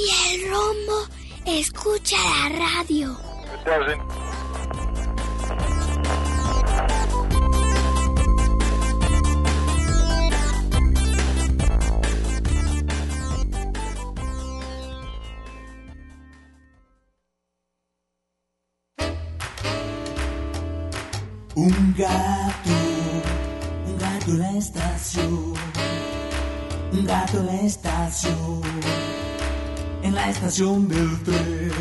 Y el rombo escucha la radio. Un gato, un gato en la estación, un gato en la estación, en la estación del tren.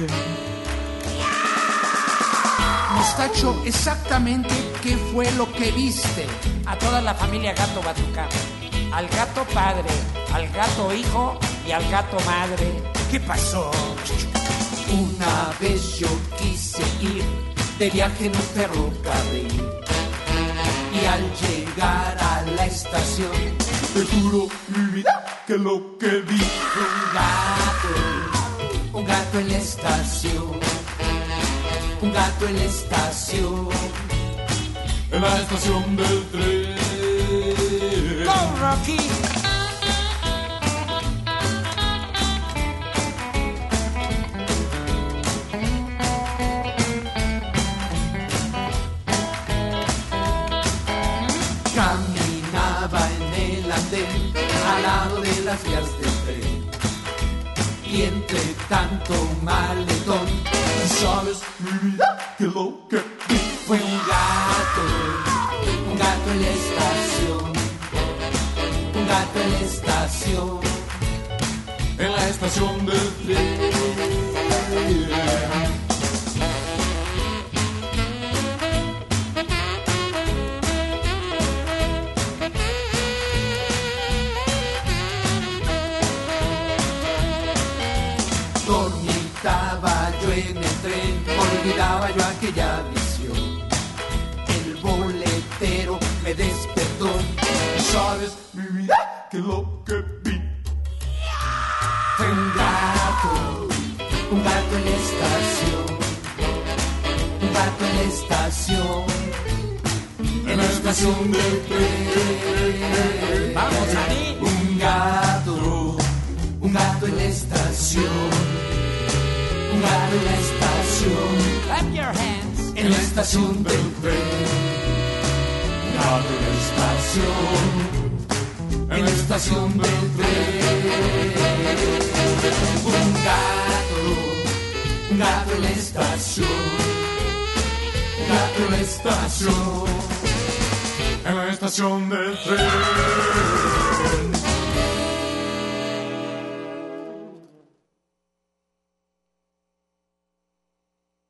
Mostacho, exactamente qué fue lo que viste. A toda la familia gato batuca, al gato padre, al gato hijo y al gato madre. ¿Qué pasó? Una vez yo quise ir de viaje en un ferrocarril. Y al llegar a la estación, te juro mi vida que lo que vi fue un gato, un gato en la estación, un gato en la estación, en la estación del tren. ¡Go, Rocky! Y entre tanto maletón, sabes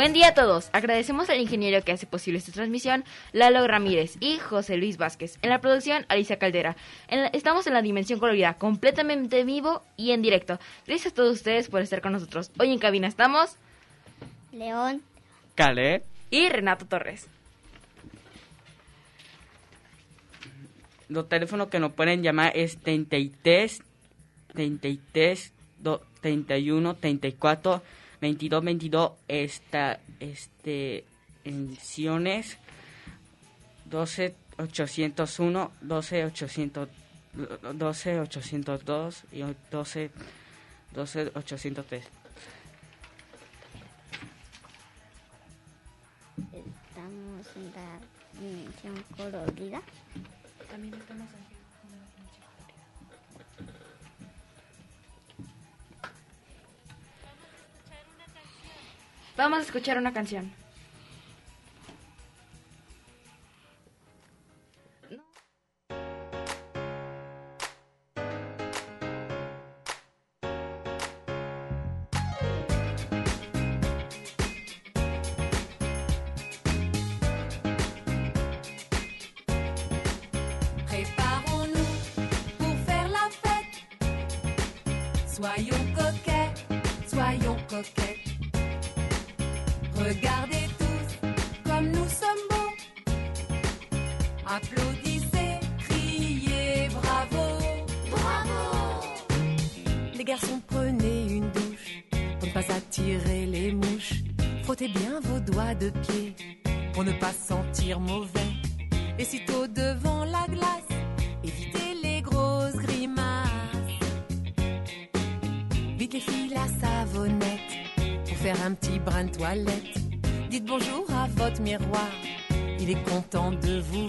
Buen día a todos. Agradecemos al ingeniero que hace posible esta transmisión, Lalo Ramírez y José Luis Vázquez. En la producción, Alicia Caldera. En la- estamos en la dimensión colorida, completamente vivo y en directo. Gracias a todos ustedes por estar con nosotros. Hoy en cabina estamos León. Calé. y Renato Torres. Los teléfonos que nos pueden llamar es 33 33 do- 31 34 22 22 esta este enciones 12 801 12 800 12 802 y 12 12 803 Estamos en la dimensión colorida. También estamos Vamos a escuchar una canción. Soyons coquets, soyons coquets. De pied pour ne pas sentir mauvais. Et sitôt devant la glace, évitez les grosses grimaces. Vite les filles la savonnette pour faire un petit brin de toilette. Dites bonjour à votre miroir, il est content de vous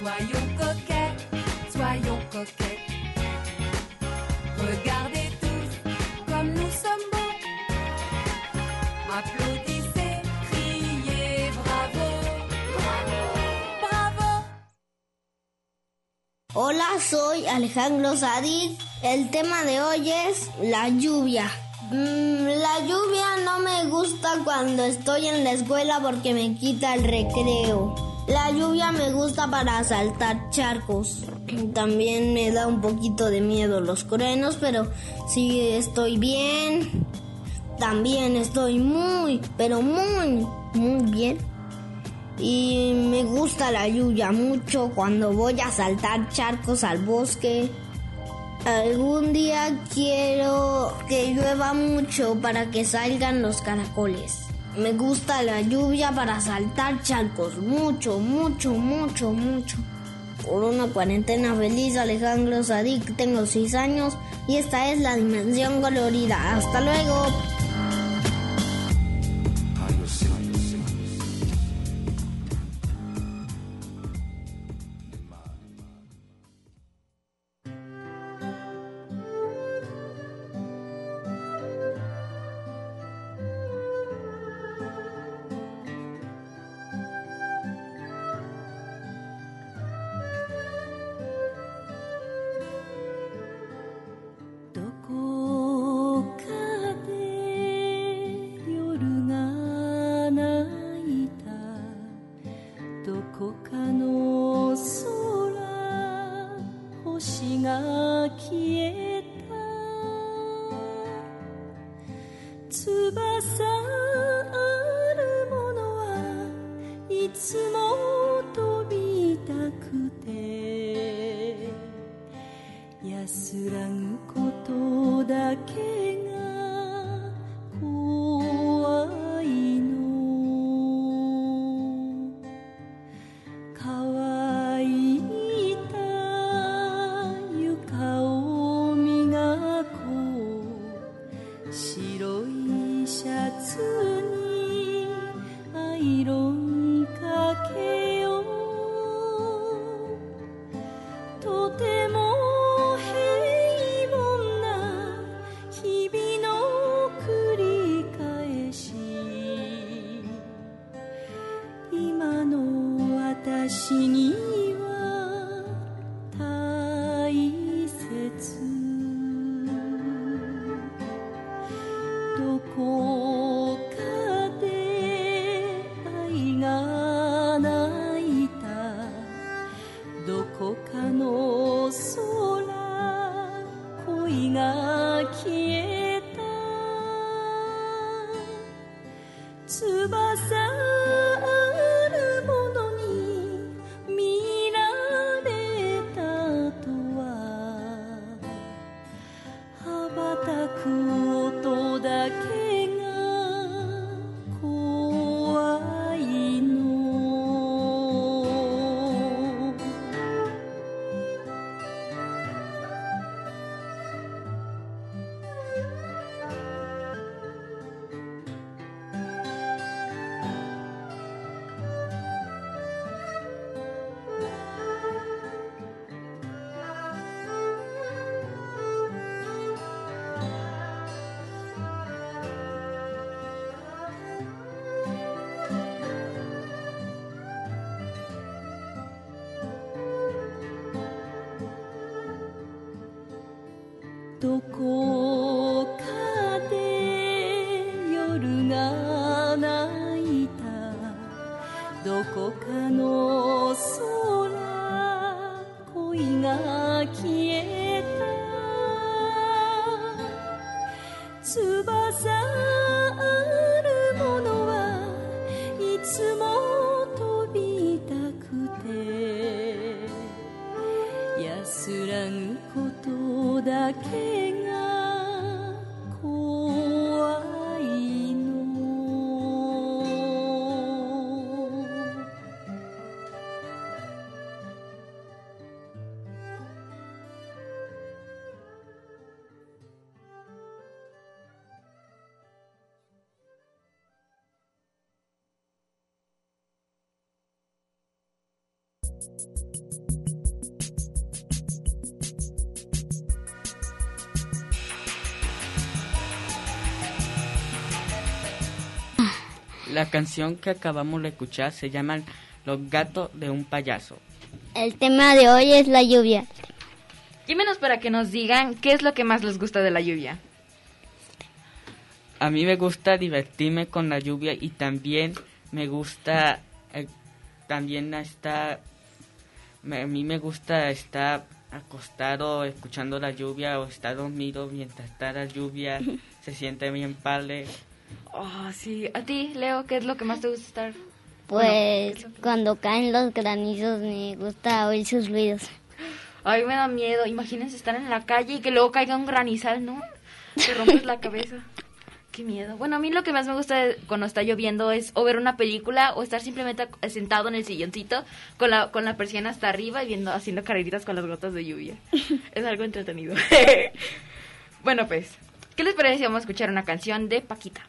Soyons coquets, soyons coquets. Regardez tous comme nous sommes beaux. Applaudissez, criez bravo, bravo, bravo. Hola, soy Alejandro Sadik. El tema de hoy es la lluvia. Mm, la lluvia no me gusta cuando estoy en la escuela porque me quita el recreo. La lluvia me gusta para saltar charcos. También me da un poquito de miedo los truenos, pero si estoy bien, también estoy muy, pero muy, muy bien. Y me gusta la lluvia mucho cuando voy a saltar charcos al bosque. Algún día quiero que llueva mucho para que salgan los caracoles. Me gusta la lluvia para saltar charcos. Mucho, mucho, mucho, mucho. Por una cuarentena feliz, Alejandro Sadik, tengo 6 años y esta es la dimensión colorida. Hasta luego. 星が消えた。翼 La canción que acabamos de escuchar se llama Los gatos de un payaso. El tema de hoy es la lluvia. Llámenos para que nos digan qué es lo que más les gusta de la lluvia. A mí me gusta divertirme con la lluvia y también me gusta, eh, también está, me- a mí me gusta estar acostado escuchando la lluvia o estar dormido mientras está la lluvia. Se siente bien padre. Oh, sí. A ti, Leo, ¿qué es lo que más te gusta estar? Pues cuando caen los granizos me gusta oír sus ruidos. Ay, me da miedo. Imagínense estar en la calle y que luego caiga un granizal, ¿no? Te rompes la cabeza. Qué miedo. Bueno, a mí lo que más me gusta cuando está lloviendo es o ver una película o estar simplemente sentado en el silloncito con la, con la persiana hasta arriba y viendo, haciendo carreritas con las gotas de lluvia. es algo entretenido. bueno, pues, ¿qué les parece si vamos a escuchar una canción de Paquita?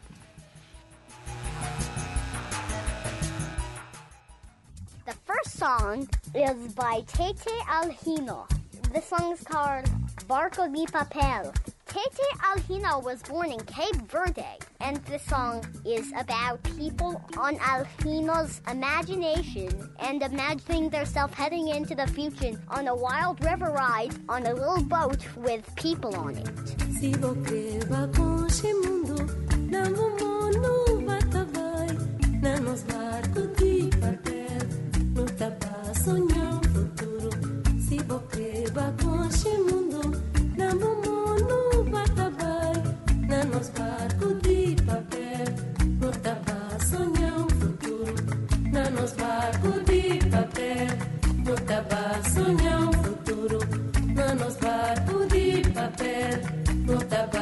First song is by Tete Alhino. The song is called Barco de Papel. Tete Alhino was born in Cape Verde, and the song is about people on Alhino's imagination and imagining themselves heading into the future on a wild river ride on a little boat with people on it. Sonhar um futuro. Na nos barco de papel, no tapa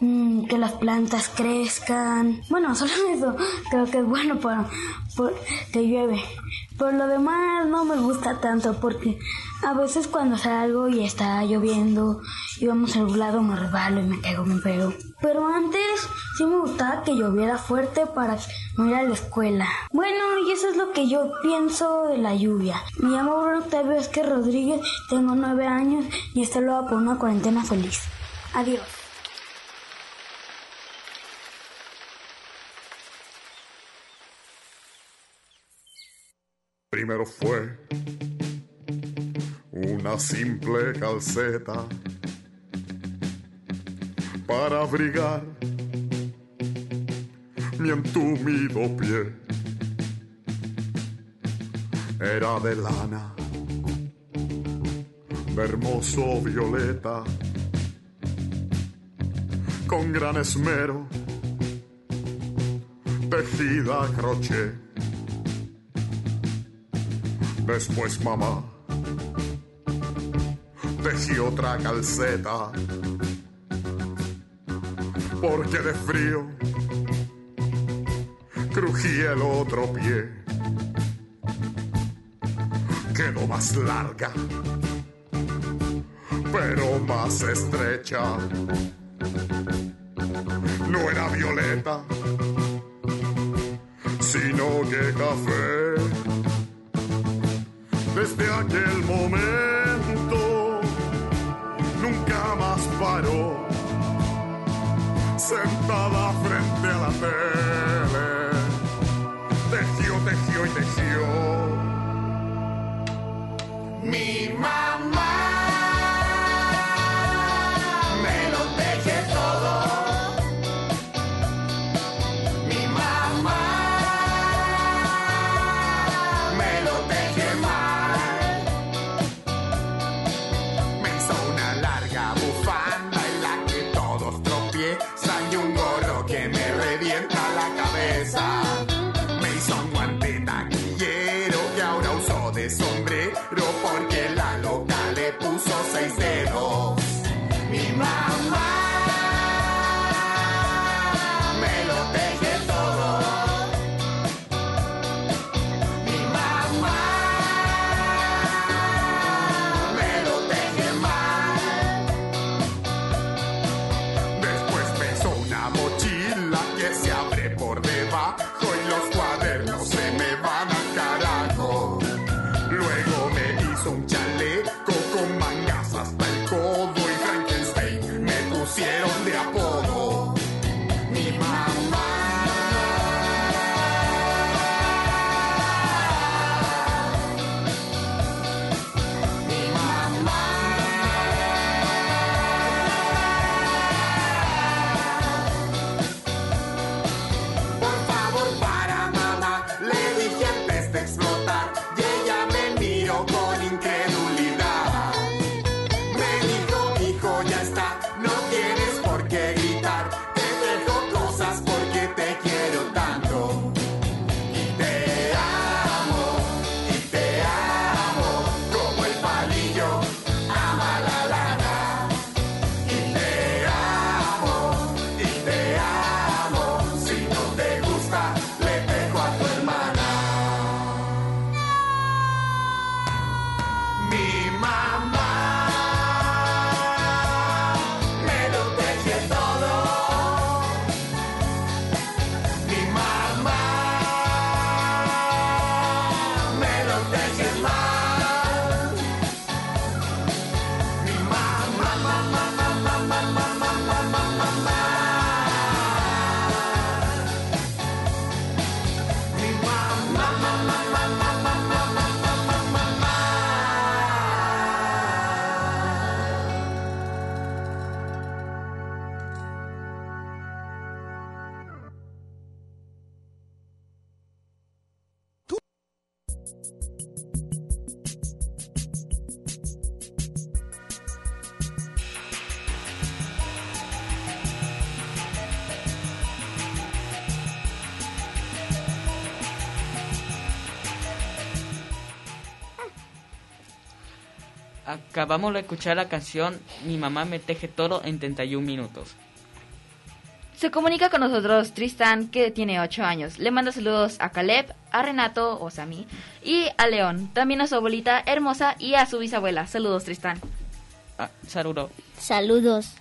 mm, que las plantas crezcan. Bueno, solo eso creo que es bueno para, que llueve. Por lo demás no me gusta tanto porque a veces cuando salgo y está lloviendo y vamos al lado me resbalo y me caigo, me pego. Pero antes sí me gustaba que lloviera fuerte para no ir a la escuela. Bueno, y eso es lo que yo pienso de la lluvia. Me llamo Bruno Octavio Vázquez Rodríguez, tengo nueve años y esto lo por una cuarentena feliz. Adiós. Fue una simple calceta para abrigar mi entumido pie. Era de lana, hermoso violeta, con gran esmero, tejida crochet. Después mamá tejí otra calceta porque de frío crujía el otro pie. Quedó más larga, pero más estrecha. No era violeta, sino que café. Desde aquel momento nunca más paró, sentada frente a la tele, tejió, tejió y tejió. Mi mamá acabamos de escuchar la canción Mi mamá me teje todo en 31 minutos. Se comunica con nosotros Tristan, que tiene 8 años. Le manda saludos a Caleb, a Renato, o sea, a mí, y a León. También a su abuelita hermosa y a su bisabuela. Saludos, Tristan. Ah, saludo. Saludos.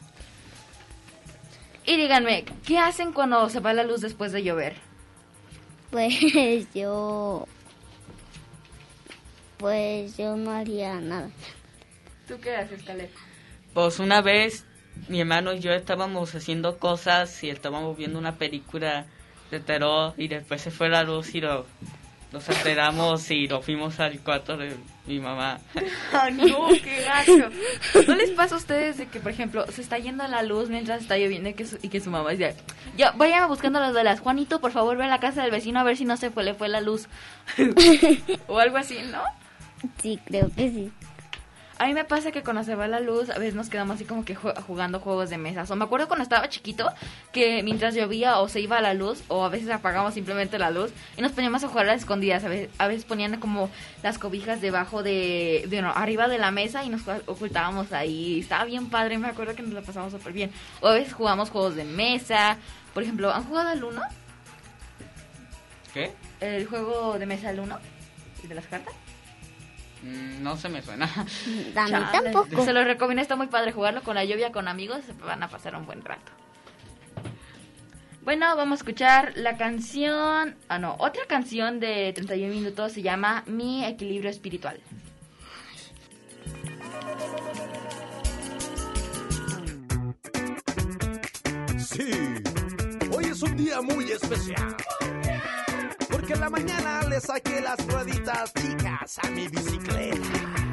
Y díganme, ¿qué hacen cuando se va la luz después de llover? Pues yo... Pues yo no haría nada. ¿Tú qué haces, Caleb? Pues una vez mi hermano y yo estábamos haciendo cosas y estábamos viendo una película de terror y después se fue la luz y lo, nos enteramos y lo fuimos al cuarto de mi mamá. ¡Ah, no! ¡Qué gacho! ¿No les pasa a ustedes de que, por ejemplo, se está yendo la luz mientras está lloviendo y que su, y que su mamá dice, ya, vayan buscando las velas. Juanito, por favor, ve a la casa del vecino a ver si no se fue, le fue la luz. o algo así, ¿no? Sí, creo que sí. A mí me pasa que cuando se va la luz, a veces nos quedamos así como que jugando juegos de mesas. O me acuerdo cuando estaba chiquito, que mientras llovía o se iba la luz, o a veces apagamos simplemente la luz, y nos poníamos a jugar a las escondidas. A veces, a veces ponían como las cobijas debajo de, de no, arriba de la mesa y nos ocultábamos ahí. Estaba bien padre, me acuerdo que nos la pasamos súper bien. O a veces jugamos juegos de mesa. Por ejemplo, ¿han jugado al uno? ¿Qué? El juego de mesa al uno, de las cartas. Mm, No se me suena. A mí tampoco. Se lo recomiendo, está muy padre jugarlo con la lluvia, con amigos, se van a pasar un buen rato. Bueno, vamos a escuchar la canción, ah no, otra canción de 31 minutos se llama Mi equilibrio espiritual. Sí, hoy es un día muy especial. Porque en la mañana le saqué las rueditas chicas a mi bicicleta.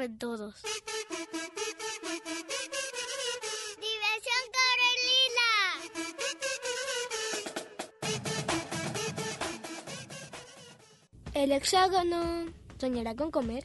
Caben todos. Diversión Corelina. El hexágono soñará con comer.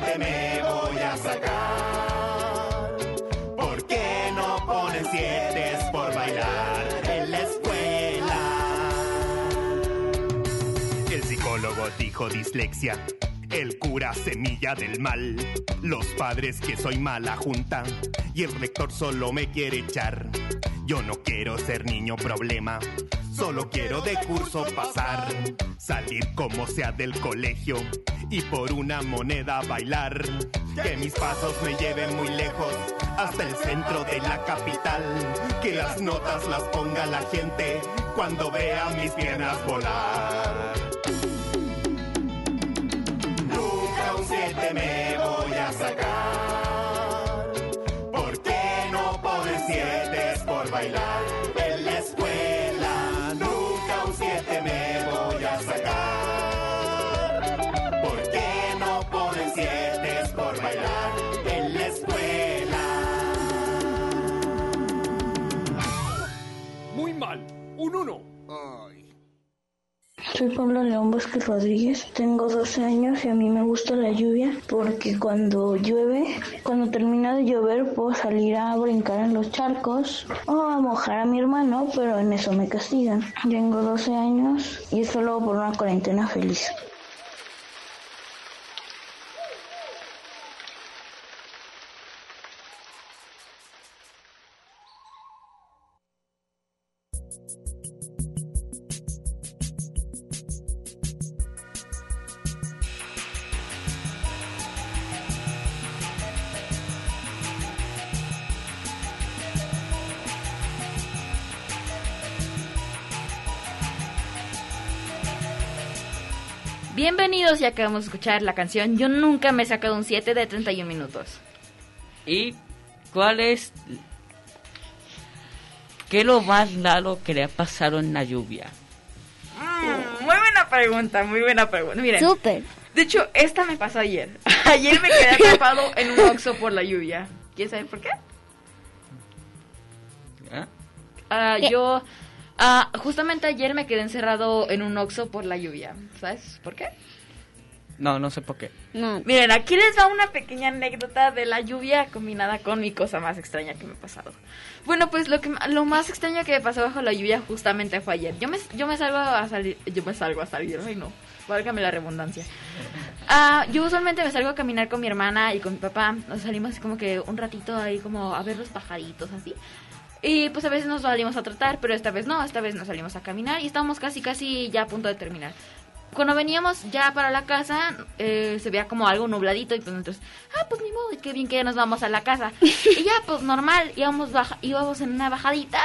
Me voy a sacar. ¿Por qué no ponen siete por bailar en la escuela? El psicólogo dijo dislexia. El cura semilla del mal. Los padres que soy mala junta. Y el rector solo me quiere echar. Yo no quiero ser niño problema. Solo quiero de curso pasar. Salir como sea del colegio. Y por una moneda bailar. Que mis pasos me lleven muy lejos. Hasta el centro de la capital. Que las notas las ponga la gente. Cuando vea mis piernas volar. Nunca un siete me voy a sacar. Soy Pablo León Vázquez Rodríguez, tengo 12 años y a mí me gusta la lluvia porque cuando llueve, cuando termina de llover puedo salir a brincar en los charcos o a mojar a mi hermano, pero en eso me castigan. Tengo 12 años y es solo por una cuarentena feliz. Bienvenidos y acabamos de escuchar la canción Yo nunca me he sacado un 7 de 31 minutos. ¿Y cuál es... ¿Qué es lo más raro que le ha pasado en la lluvia? Mm, muy buena pregunta, muy buena pregunta. Miren. Súper. De hecho, esta me pasó ayer. Ayer me quedé atrapado en un oxo por la lluvia. ¿Quieres saber por qué? ¿Ah? Ah, yo ah, justamente ayer me quedé encerrado en un oxo por la lluvia. ¿Sabes por qué? No, no sé por qué. No. Miren, aquí les va una pequeña anécdota de la lluvia combinada con mi cosa más extraña que me ha pasado. Bueno, pues lo que lo más extraño que me pasó bajo la lluvia justamente fue ayer. Yo me, yo me salgo a salir, yo me salgo a salir, ay no, válgame la redundancia. Ah, yo usualmente me salgo a caminar con mi hermana y con mi papá. Nos salimos así como que un ratito ahí como a ver los pajaritos así. Y pues a veces nos salimos a tratar, pero esta vez no, esta vez nos salimos a caminar y estábamos casi casi ya a punto de terminar. Cuando veníamos ya para la casa, eh, se veía como algo nubladito y pues nosotros, ah, pues ni modo, qué bien que ya nos vamos a la casa. y ya, pues normal, íbamos, baja, íbamos en una bajadita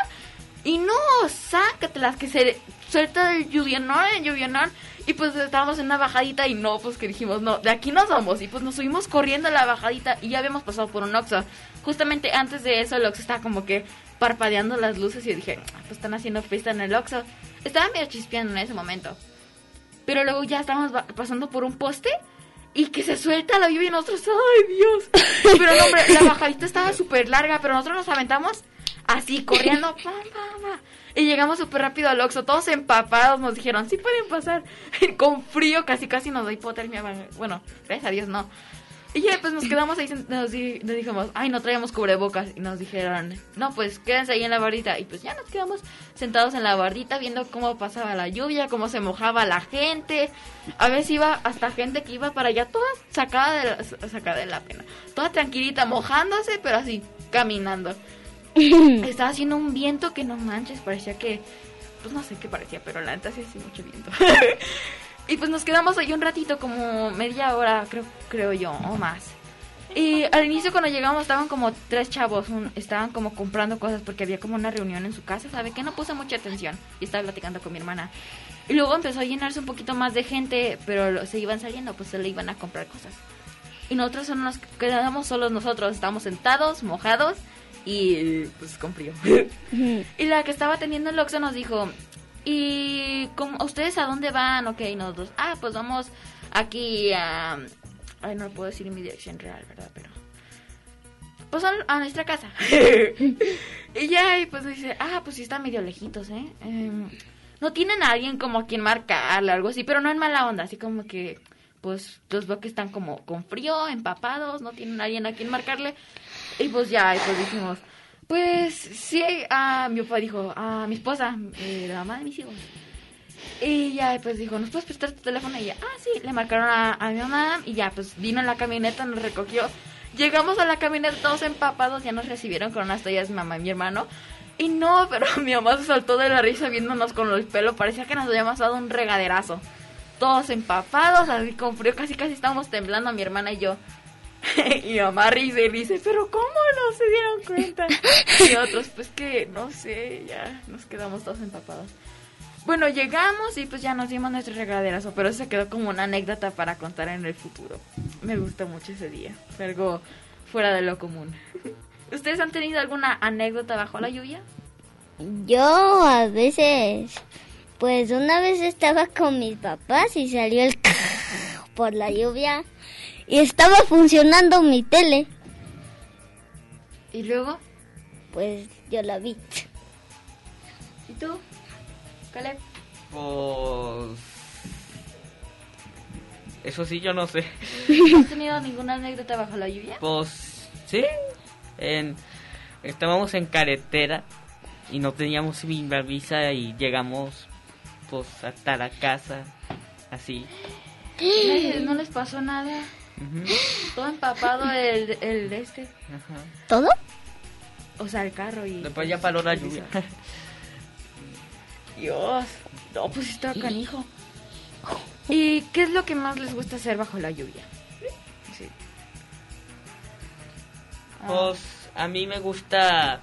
y no, sácatelas, que se suelta el lluvionón, el lluvionón. Y pues estábamos en una bajadita y no, pues que dijimos, no, de aquí nos vamos. Y pues nos subimos corriendo a la bajadita y ya habíamos pasado por un Oxxo. Justamente antes de eso el Oxxo estaba como que parpadeando las luces y yo dije, ah, pues están haciendo fiesta en el Oxxo. Estaba medio chispeando en ese momento. Pero luego ya estábamos pasando por un poste y que se suelta la lluvia y nosotros, ¡ay Dios! Pero no, hombre, la bajadita estaba súper larga, pero nosotros nos aventamos así, corriendo, pam, pam, pam. Y llegamos súper rápido al Oxxo, todos empapados, nos dijeron, sí pueden pasar. Con frío, casi casi nos da hipotermia. Bueno, gracias a Dios no. Y ya pues nos quedamos ahí, sent- nos, di- nos dijimos, ay, no traíamos cubrebocas. Y nos dijeron, no, pues quédense ahí en la bardita. Y pues ya nos quedamos sentados en la bardita viendo cómo pasaba la lluvia, cómo se mojaba la gente. A veces iba hasta gente que iba para allá toda sacada de la, sacada de la pena. Toda tranquilita, mojándose, pero así, caminando. Estaba haciendo un viento que no manches, parecía que, pues no sé qué parecía, pero la neta sí hacía mucho viento. y pues nos quedamos ahí un ratito, como media hora, creo, creo yo, o más. Y al inicio cuando llegamos estaban como tres chavos, un- estaban como comprando cosas porque había como una reunión en su casa, ¿sabe que No puse mucha atención y estaba platicando con mi hermana. Y luego empezó a llenarse un poquito más de gente, pero se iban saliendo, pues se le iban a comprar cosas. Y nosotros solo nos quedamos solos nosotros, estábamos sentados, mojados y pues con frío. y la que estaba atendiendo el Oxxo nos dijo, ¿y cómo, ustedes a dónde van? Ok, nosotros, ah, pues vamos aquí a... Ay, no puedo decir mi dirección real, ¿verdad? Pero... Pues a, a nuestra casa. y ya, y pues dice, ah, pues sí está medio lejitos, ¿eh? Em, no tienen a alguien como a quien marcarle o algo así, pero no en mala onda, así como que, pues los veo que están como con frío, empapados, no tienen a alguien a quien marcarle. Y pues ya, y pues dijimos, pues sí, ah, mi papá dijo, a mi esposa, eh, la mamá de mis hijos. Y ya, pues dijo, ¿nos puedes prestar tu teléfono? Y ya, ah, sí, le marcaron a, a mi mamá y ya, pues vino en la camioneta, nos recogió. Llegamos a la camioneta todos empapados, ya nos recibieron con unas toallas mi mamá y mi hermano. Y no, pero mi mamá se saltó de la risa viéndonos con el pelo, parecía que nos habíamos dado un regaderazo. Todos empapados, así con frío, casi casi estábamos temblando mi hermana y yo. y mamá risa y dice, pero ¿cómo no se dieron cuenta? y otros, pues que, no sé, ya nos quedamos todos empapados. Bueno, llegamos y pues ya nos dimos nuestro regaderazo, pero eso se quedó como una anécdota para contar en el futuro. Me gustó mucho ese día, algo fuera de lo común. ¿Ustedes han tenido alguna anécdota bajo la lluvia? Yo a veces, pues una vez estaba con mis papás y salió el por la lluvia y estaba funcionando mi tele. ¿Y luego? Pues yo la vi. ¿Y tú? Caleb. Pues... Eso sí, yo no sé. ¿No has tenido ninguna anécdota bajo la lluvia? Pues sí, en, estábamos en carretera y no teníamos visa y llegamos pues hasta la casa, así. ¿No, no les pasó nada? Todo empapado el, el de este. ajá. ¿Todo? O sea, el carro y... Después ya paró la lluvia. Dios. No, pues está canijo. ¿Y qué es lo que más les gusta hacer bajo la lluvia? Sí. Pues a mí me gusta,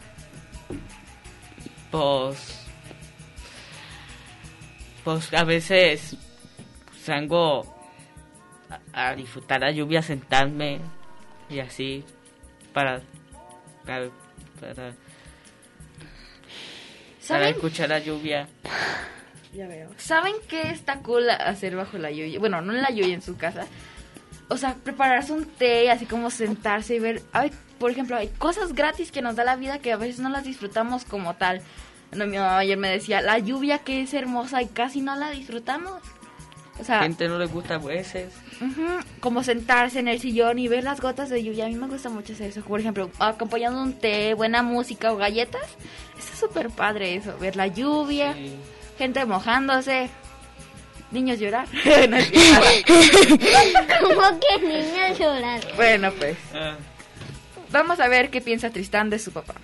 pues, pues a veces salgo a, a disfrutar la lluvia, sentarme y así para, para, para, escuchar la lluvia. Ya veo. ¿Saben qué está cool hacer bajo la lluvia? Bueno, no en la lluvia, en su casa. O sea, prepararse un té, así como sentarse y ver... Ay, por ejemplo, hay cosas gratis que nos da la vida que a veces no las disfrutamos como tal. No, mi mamá ayer me decía, la lluvia que es hermosa y casi no la disfrutamos. O sea, Gente no le gusta a veces. Ujú, como sentarse en el sillón y ver las gotas de lluvia. A mí me gusta mucho hacer eso. Por ejemplo, acompañando un té, buena música o galletas. Está súper padre eso. Ver la lluvia, gente mojándose, niños llorar. No. ¿Cómo que niños llorar? bueno, pues. Vamos a ver qué piensa Tristán de su papá.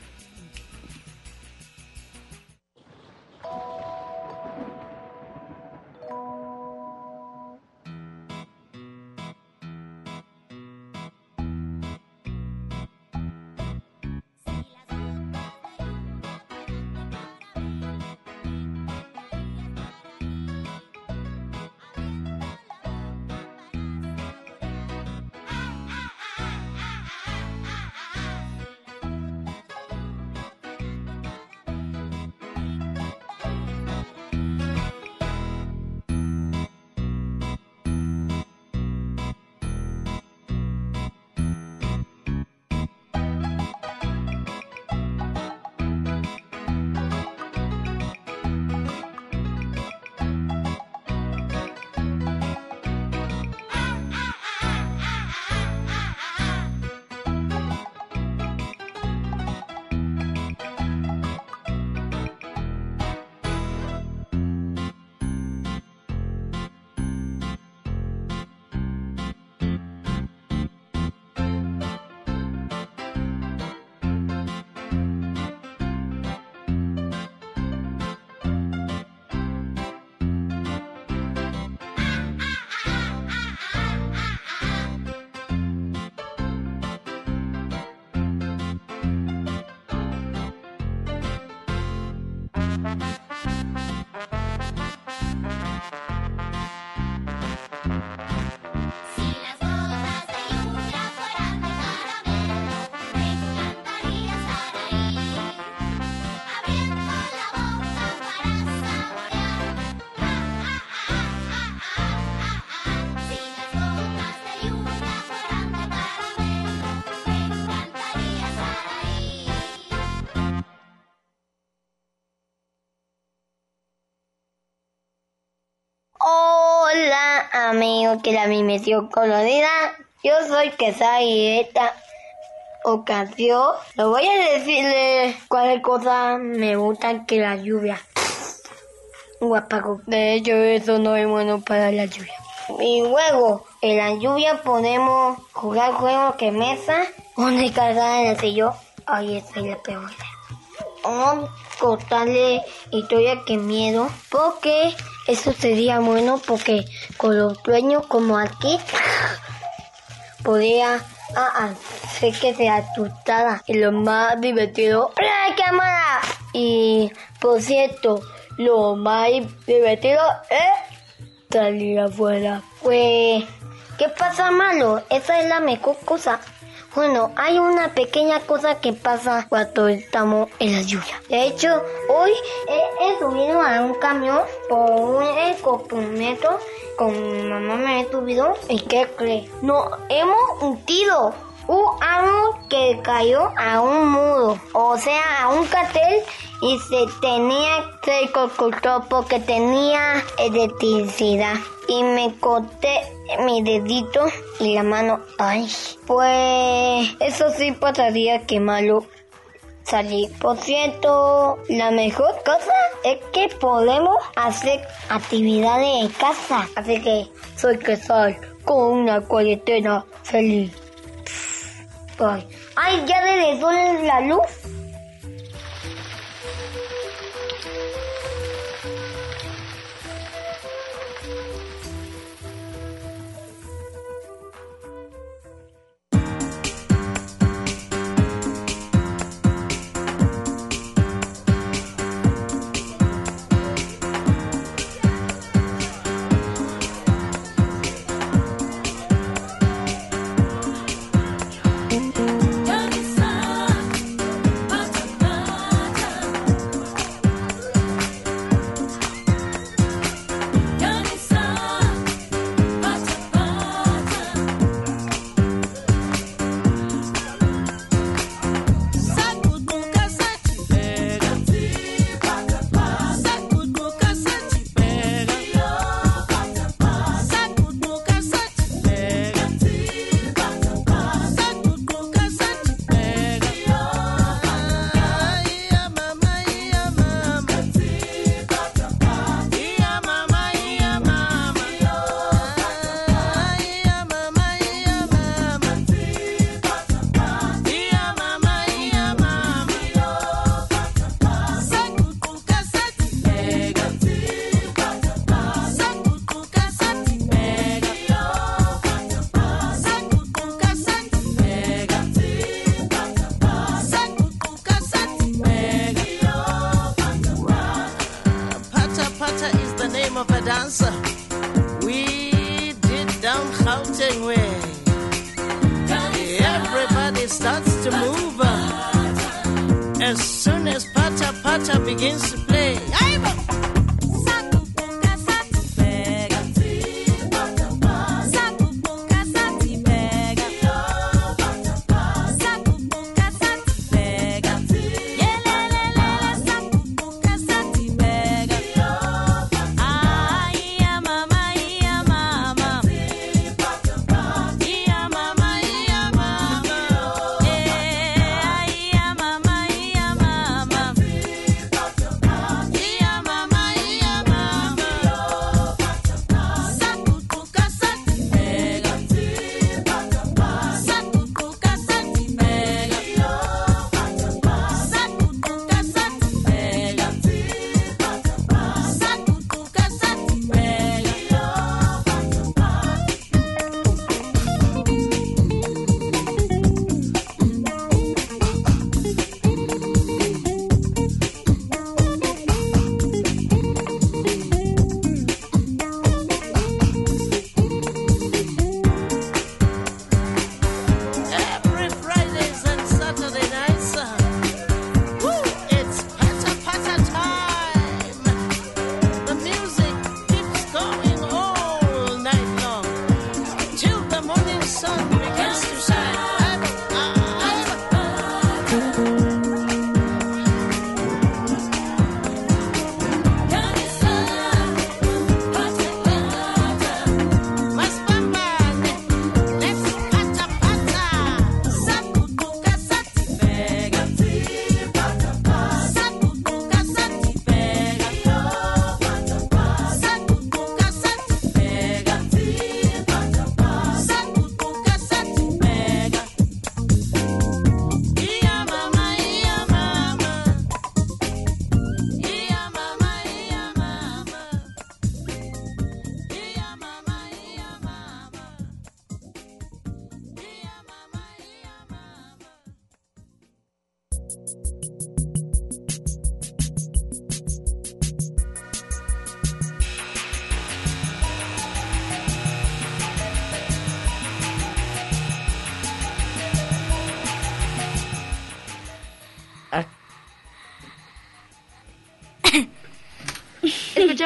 Que la dimensión colorida. Yo soy Quesada y esta ocasión lo voy a decirle cuál cosa me gusta que la lluvia. Guapaco. De hecho, eso no es bueno para la lluvia. Y luego, en la lluvia podemos jugar juegos que mesa o descargar en el sillón. Ahí está la peor. O contarle historia que miedo. Porque eso sería bueno porque con los dueños como aquí podría ah, hacer que se asustara. Y lo más divertido. ¡Hola, cámara! Y por cierto, lo más divertido es salir afuera. Pues, ¿qué pasa malo? Esa es la mejor cosa. Bueno, hay una pequeña cosa que pasa cuando estamos en la lluvia. De hecho, hoy he, subido a un camión por un ecopumetro con mi mamá me he subido. ¿Y qué cree? No, hemos hundido un árbol que cayó a un muro, o sea, a un cartel y se tenía se cortó porque tenía electricidad y me corté mi dedito y la mano. Ay, pues eso sí pasaría que malo salir. Por cierto, la mejor cosa es que podemos hacer actividades en casa. Así que soy que soy con una cuarentena feliz. Ay, ya regresó la luz.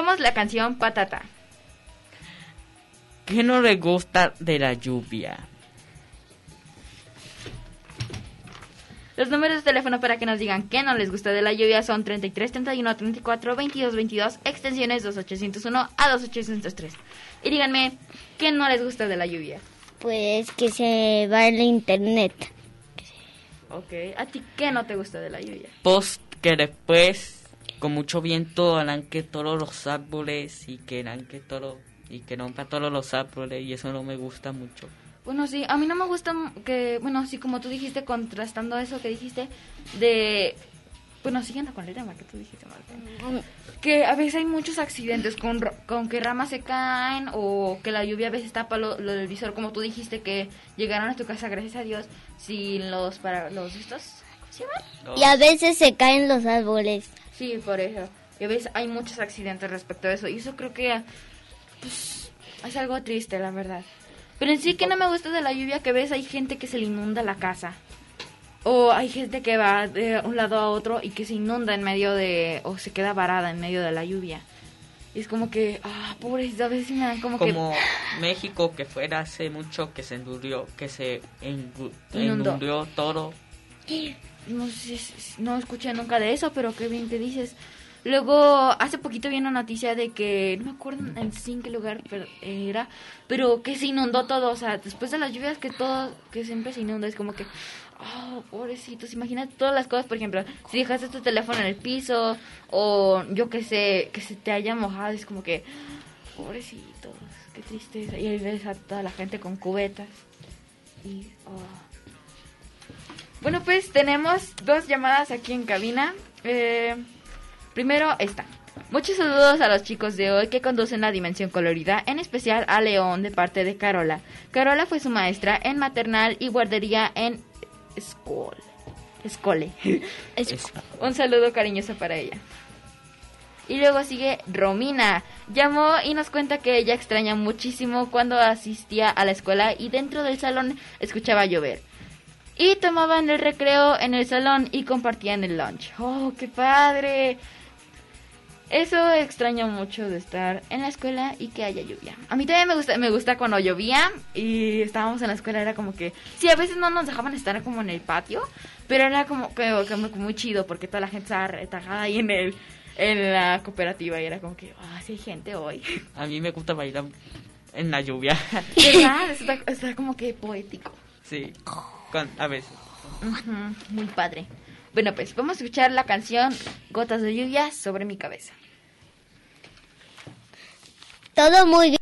Escuchamos la canción Patata. ¿Qué no le gusta de la lluvia? Los números de teléfono para que nos digan qué no les gusta de la lluvia son 33 31 34 22 22, extensiones 2801 a 2803. Y díganme qué no les gusta de la lluvia. Pues que se va el internet. Ok, ¿a ti qué no te gusta de la lluvia? Pues que después, con mucho viento, harán que todos los árboles y que harán que todo y que rompa todos los árboles y eso no me gusta mucho. Bueno, sí, a mí no me gusta que, bueno, sí, como tú dijiste, contrastando eso que dijiste, de, bueno, siguiendo con el tema que tú dijiste, Marta, que a veces hay muchos accidentes con, ro- con que ramas se caen o que la lluvia a veces tapa lo, lo del visor, como tú dijiste, que llegaron a tu casa, gracias a Dios, sin los, para, los estos, ¿cómo se llaman? Y a veces se caen los árboles. Sí, por eso. Y a veces hay muchos accidentes respecto a eso. Y eso creo que pues, es algo triste, la verdad. Pero en sí que no me gusta de la lluvia que ves hay gente que se le inunda la casa. O hay gente que va de un lado a otro y que se inunda en medio de... o se queda varada en medio de la lluvia. Y es como que, ah, a veces me dan como, Como que... México que fuera hace mucho que se endurrió, que se Inundó. endurrió todo. No sé, no escuché nunca de eso, pero qué bien te dices. Luego, hace poquito vi una noticia de que, no me acuerdo en qué lugar era, pero que se inundó todo, o sea, después de las lluvias que todo, que siempre se inunda, es como que, oh, pobrecitos, imagínate todas las cosas, por ejemplo, si dejaste tu teléfono en el piso, o yo que sé, que se te haya mojado, es como que, pobrecitos, qué tristeza, y ahí ves a toda la gente con cubetas, y, oh. Bueno, pues tenemos dos llamadas aquí en cabina. Eh, primero esta. Muchos saludos a los chicos de hoy que conducen la dimensión colorida, en especial a León de parte de Carola. Carola fue su maestra en maternal y guardería en Escole. Escole. Un saludo cariñoso para ella. Y luego sigue Romina. Llamó y nos cuenta que ella extraña muchísimo cuando asistía a la escuela y dentro del salón escuchaba llover. Y tomaban el recreo en el salón y compartían el lunch. ¡Oh, qué padre! Eso extraño mucho de estar en la escuela y que haya lluvia. A mí también me gusta, me gusta cuando llovía y estábamos en la escuela, era como que... Sí, a veces no nos dejaban estar como en el patio, pero era como que como muy chido porque toda la gente estaba retagada ahí en el en la cooperativa y era como que, ah, sí hay gente hoy. A mí me gusta bailar en la lluvia. ¿Verdad? Está, está como que poético. sí, con- a veces. Muy padre. Bueno, pues vamos a escuchar la canción Gotas de lluvia sobre mi cabeza. Todo muy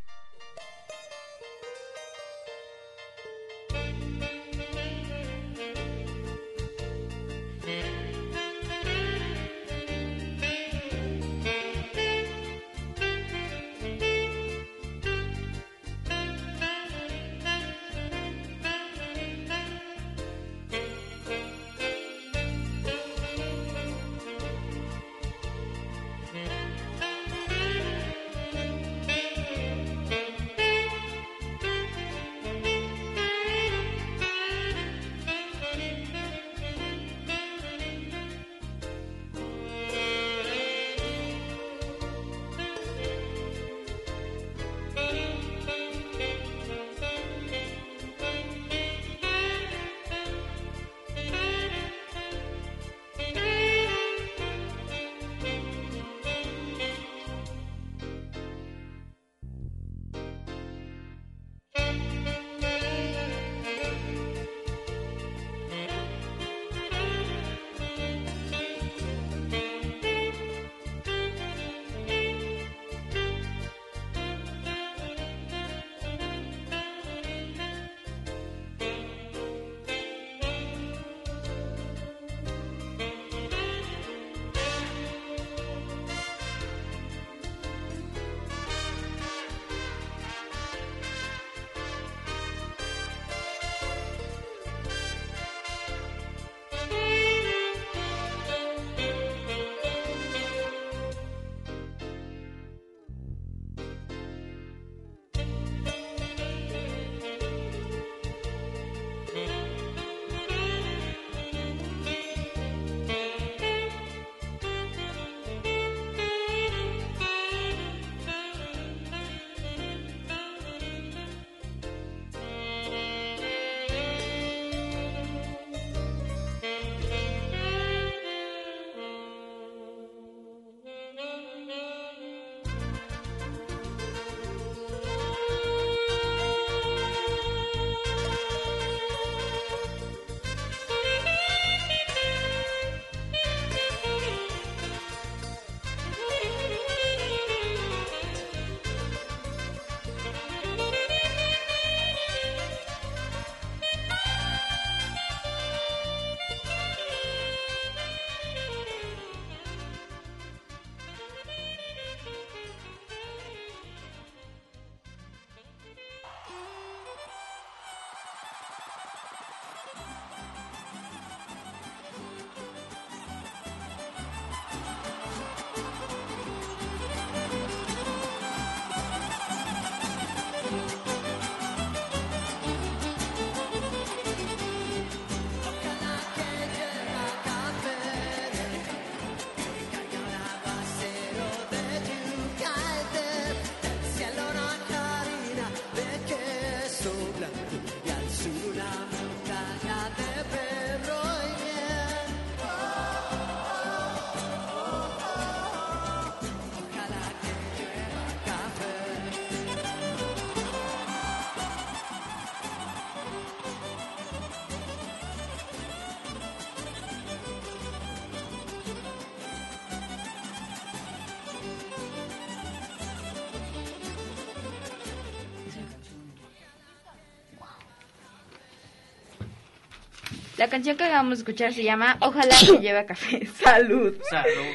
La canción que acabamos de escuchar se llama Ojalá que lleve café. Salud. Salud.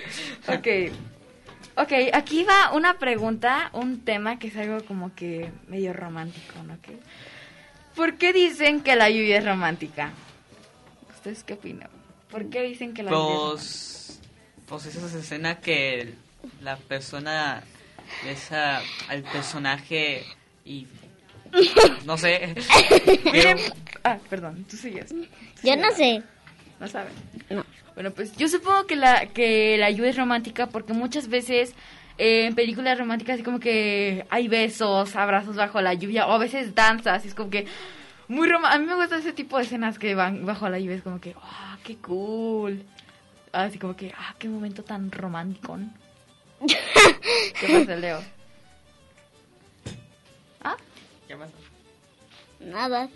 Ok. Ok, aquí va una pregunta, un tema que es algo como que medio romántico, ¿no? ¿Qué? ¿Por qué dicen que la lluvia es romántica? ¿Ustedes qué opinan? ¿Por qué dicen que la lluvia es romántica? Pues, pues esa escena que la persona esa al personaje y no sé. Miren, ah, perdón, tú sigues. Yo no sé. No saben. No. Bueno, pues yo supongo que la que la lluvia es romántica porque muchas veces eh, en películas románticas así como que hay besos, abrazos bajo la lluvia o a veces danzas, y es como que muy rom a mí me gusta ese tipo de escenas que van bajo la lluvia, es como que, ah, qué cool. Así como que, ah, qué momento tan romántico. ¿no? ¿Qué pasa, Leo? ¿Ah? ¿Qué pasa? Nada.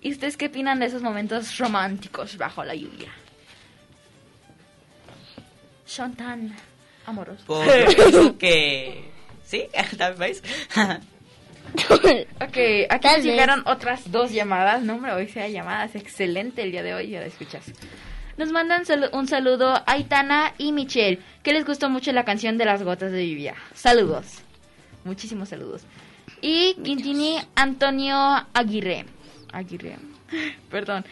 ¿Y ustedes qué opinan de esos momentos románticos bajo la lluvia? Son tan amorosos. Pues pienso que sí, tal vez. ok, aquí nos llegaron otras dos llamadas. No, hombre, hoy sea llamadas. Excelente el día de hoy, ya la escuchas. Nos mandan un saludo a Aitana y Michelle, que les gustó mucho la canción de las gotas de lluvia. Saludos. Muchísimos saludos. Y Quintini Antonio Aguirre. Aguirre. Perdón.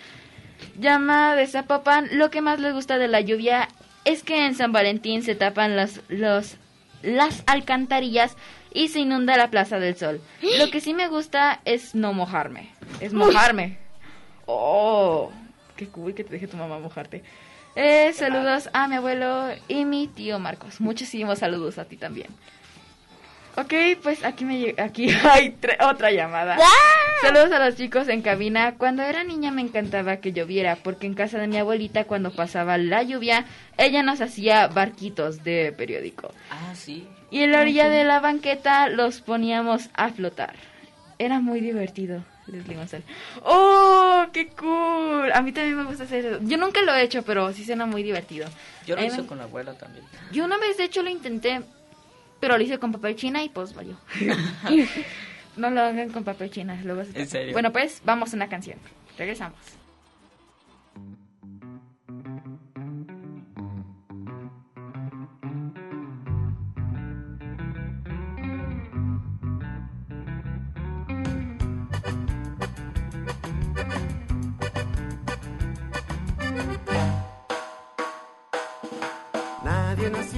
Llama de Zapopan. Lo que más les gusta de la lluvia es que en San Valentín se tapan las, los, las alcantarillas y se inunda la Plaza del Sol. Lo que sí me gusta es no mojarme. Es mojarme. Oh, qué cool que te deje tu mamá mojarte. Eh, saludos a mi abuelo y mi tío Marcos. Muchísimos saludos a ti también. Ok, pues aquí me aquí hay tre- otra llamada. Saludos a los chicos en cabina. Cuando era niña me encantaba que lloviera, porque en casa de mi abuelita cuando pasaba la lluvia, ella nos hacía barquitos de periódico. Ah, sí. Y en la orilla de la banqueta los poníamos a flotar. Era muy divertido, Leslie González. ¡Oh, qué cool! A mí también me gusta hacer eso. Yo nunca lo he hecho, pero sí suena muy divertido. Yo lo hice me- con la abuela también. Yo una vez, de hecho, lo intenté, pero lo hice con papel china y pues valió. no lo hagan con papel china. Luego se- ¿En serio? Bueno, pues vamos a una canción. Regresamos.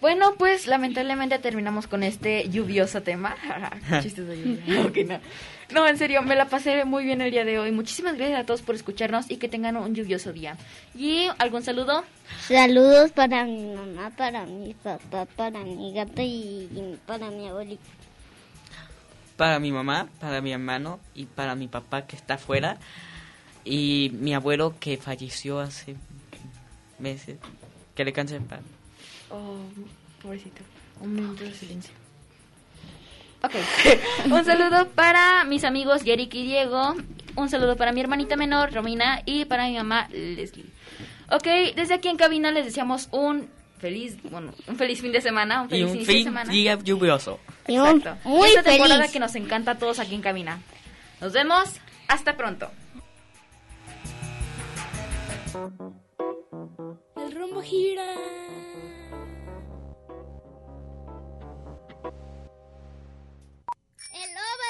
Bueno, pues lamentablemente terminamos con este lluvioso tema. Chistes de lluvia. Ok, no. No, en serio, me la pasé muy bien el día de hoy. Muchísimas gracias a todos por escucharnos y que tengan un lluvioso día. ¿Y algún saludo? Saludos para mi mamá, para mi papá, para mi gato y para mi abuelito. Para mi mamá, para mi hermano y para mi papá que está afuera. Y mi abuelo que falleció hace meses. Que le canse en paz. Oh, pobrecito. Un minuto de silencio. Ok. Un saludo para mis amigos Yerik y Diego. Un saludo para mi hermanita menor, Romina. Y para mi mamá, Leslie. Ok, desde aquí en cabina les deseamos un feliz, bueno, un feliz fin de semana. Un Y feliz un inicio de fin semana. día lluvioso. Exacto. muy esta temporada feliz. que nos encanta a todos aquí en cabina. Nos vemos. Hasta pronto. El rombo gira.